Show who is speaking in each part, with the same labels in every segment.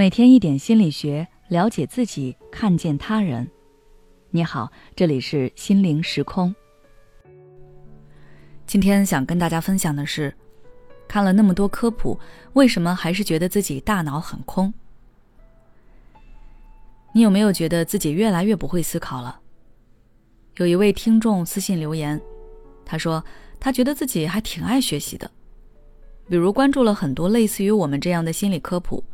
Speaker 1: 每天一点心理学，了解自己，看见他人。你好，这里是心灵时空。今天想跟大家分享的是，看了那么多科普，为什么还是觉得自己大脑很空？你有没有觉得自己越来越不会思考了？有一位听众私信留言，他说他觉得自己还挺爱学习的，比如关注了很多类似于我们这样的心理科普。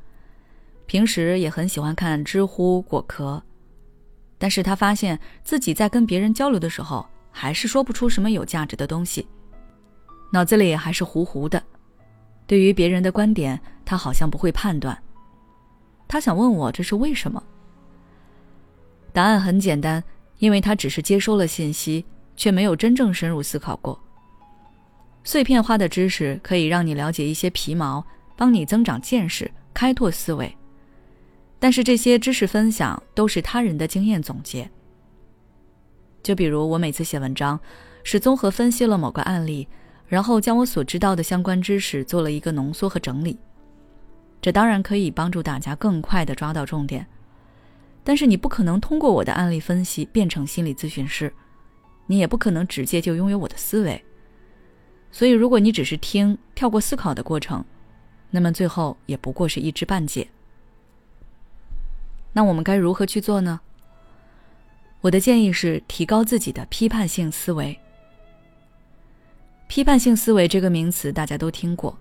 Speaker 1: 平时也很喜欢看知乎、果壳，但是他发现自己在跟别人交流的时候，还是说不出什么有价值的东西，脑子里还是糊糊的。对于别人的观点，他好像不会判断。他想问我这是为什么？答案很简单，因为他只是接收了信息，却没有真正深入思考过。碎片化的知识可以让你了解一些皮毛，帮你增长见识，开拓思维。但是这些知识分享都是他人的经验总结。就比如我每次写文章，是综合分析了某个案例，然后将我所知道的相关知识做了一个浓缩和整理。这当然可以帮助大家更快的抓到重点，但是你不可能通过我的案例分析变成心理咨询师，你也不可能直接就拥有我的思维。所以如果你只是听，跳过思考的过程，那么最后也不过是一知半解。那我们该如何去做呢？我的建议是提高自己的批判性思维。批判性思维这个名词大家都听过，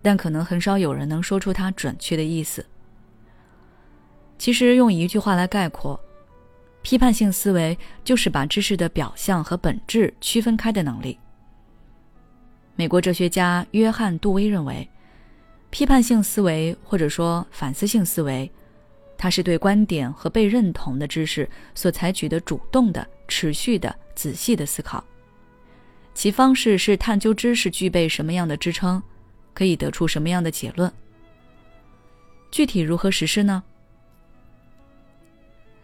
Speaker 1: 但可能很少有人能说出它准确的意思。其实用一句话来概括，批判性思维就是把知识的表象和本质区分开的能力。美国哲学家约翰·杜威认为，批判性思维或者说反思性思维。它是对观点和被认同的知识所采取的主动的、持续的、仔细的思考，其方式是探究知识具备什么样的支撑，可以得出什么样的结论。具体如何实施呢？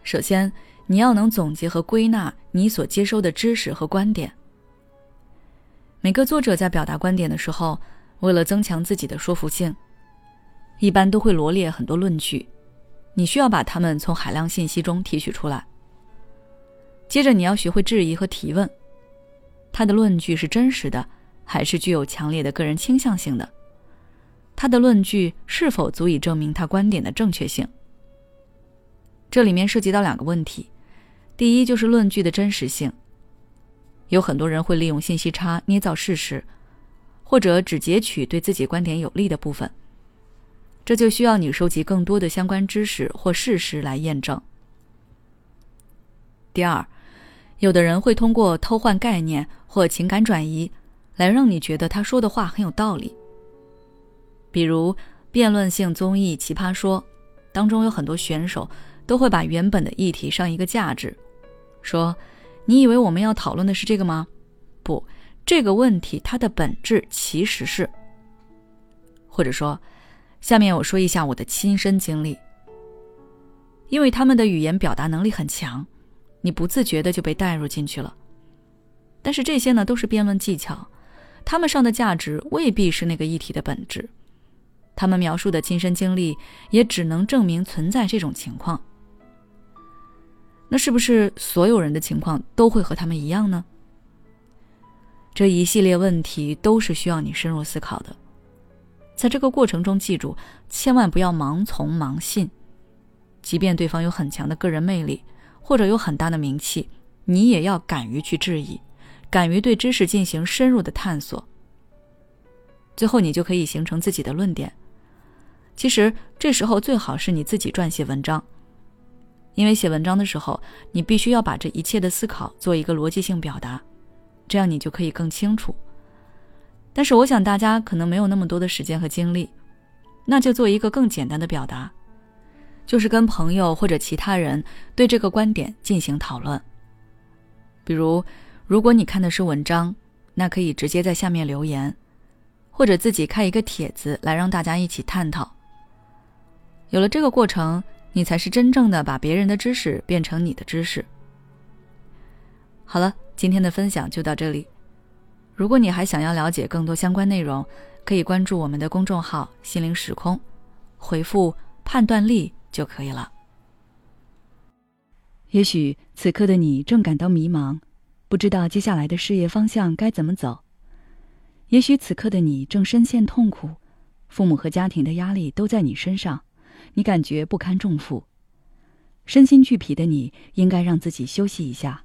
Speaker 1: 首先，你要能总结和归纳你所接收的知识和观点。每个作者在表达观点的时候，为了增强自己的说服性，一般都会罗列很多论据。你需要把它们从海量信息中提取出来。接着，你要学会质疑和提问：他的论据是真实的，还是具有强烈的个人倾向性的？他的论据是否足以证明他观点的正确性？这里面涉及到两个问题：第一，就是论据的真实性。有很多人会利用信息差捏造事实，或者只截取对自己观点有利的部分。这就需要你收集更多的相关知识或事实来验证。第二，有的人会通过偷换概念或情感转移，来让你觉得他说的话很有道理。比如辩论性综艺《奇葩说》，当中有很多选手都会把原本的议题上一个价值，说：“你以为我们要讨论的是这个吗？不，这个问题它的本质其实是……或者说。”下面我说一下我的亲身经历，因为他们的语言表达能力很强，你不自觉的就被带入进去了。但是这些呢都是辩论技巧，他们上的价值未必是那个议题的本质，他们描述的亲身经历也只能证明存在这种情况。那是不是所有人的情况都会和他们一样呢？这一系列问题都是需要你深入思考的。在这个过程中，记住千万不要盲从盲信。即便对方有很强的个人魅力，或者有很大的名气，你也要敢于去质疑，敢于对知识进行深入的探索。最后，你就可以形成自己的论点。其实，这时候最好是你自己撰写文章，因为写文章的时候，你必须要把这一切的思考做一个逻辑性表达，这样你就可以更清楚。但是我想大家可能没有那么多的时间和精力，那就做一个更简单的表达，就是跟朋友或者其他人对这个观点进行讨论。比如，如果你看的是文章，那可以直接在下面留言，或者自己开一个帖子来让大家一起探讨。有了这个过程，你才是真正的把别人的知识变成你的知识。好了，今天的分享就到这里。如果你还想要了解更多相关内容，可以关注我们的公众号“心灵时空”，回复判断力就可以了。
Speaker 2: 也许此刻的你正感到迷茫，不知道接下来的事业方向该怎么走；也许此刻的你正深陷痛苦，父母和家庭的压力都在你身上，你感觉不堪重负，身心俱疲的你应该让自己休息一下。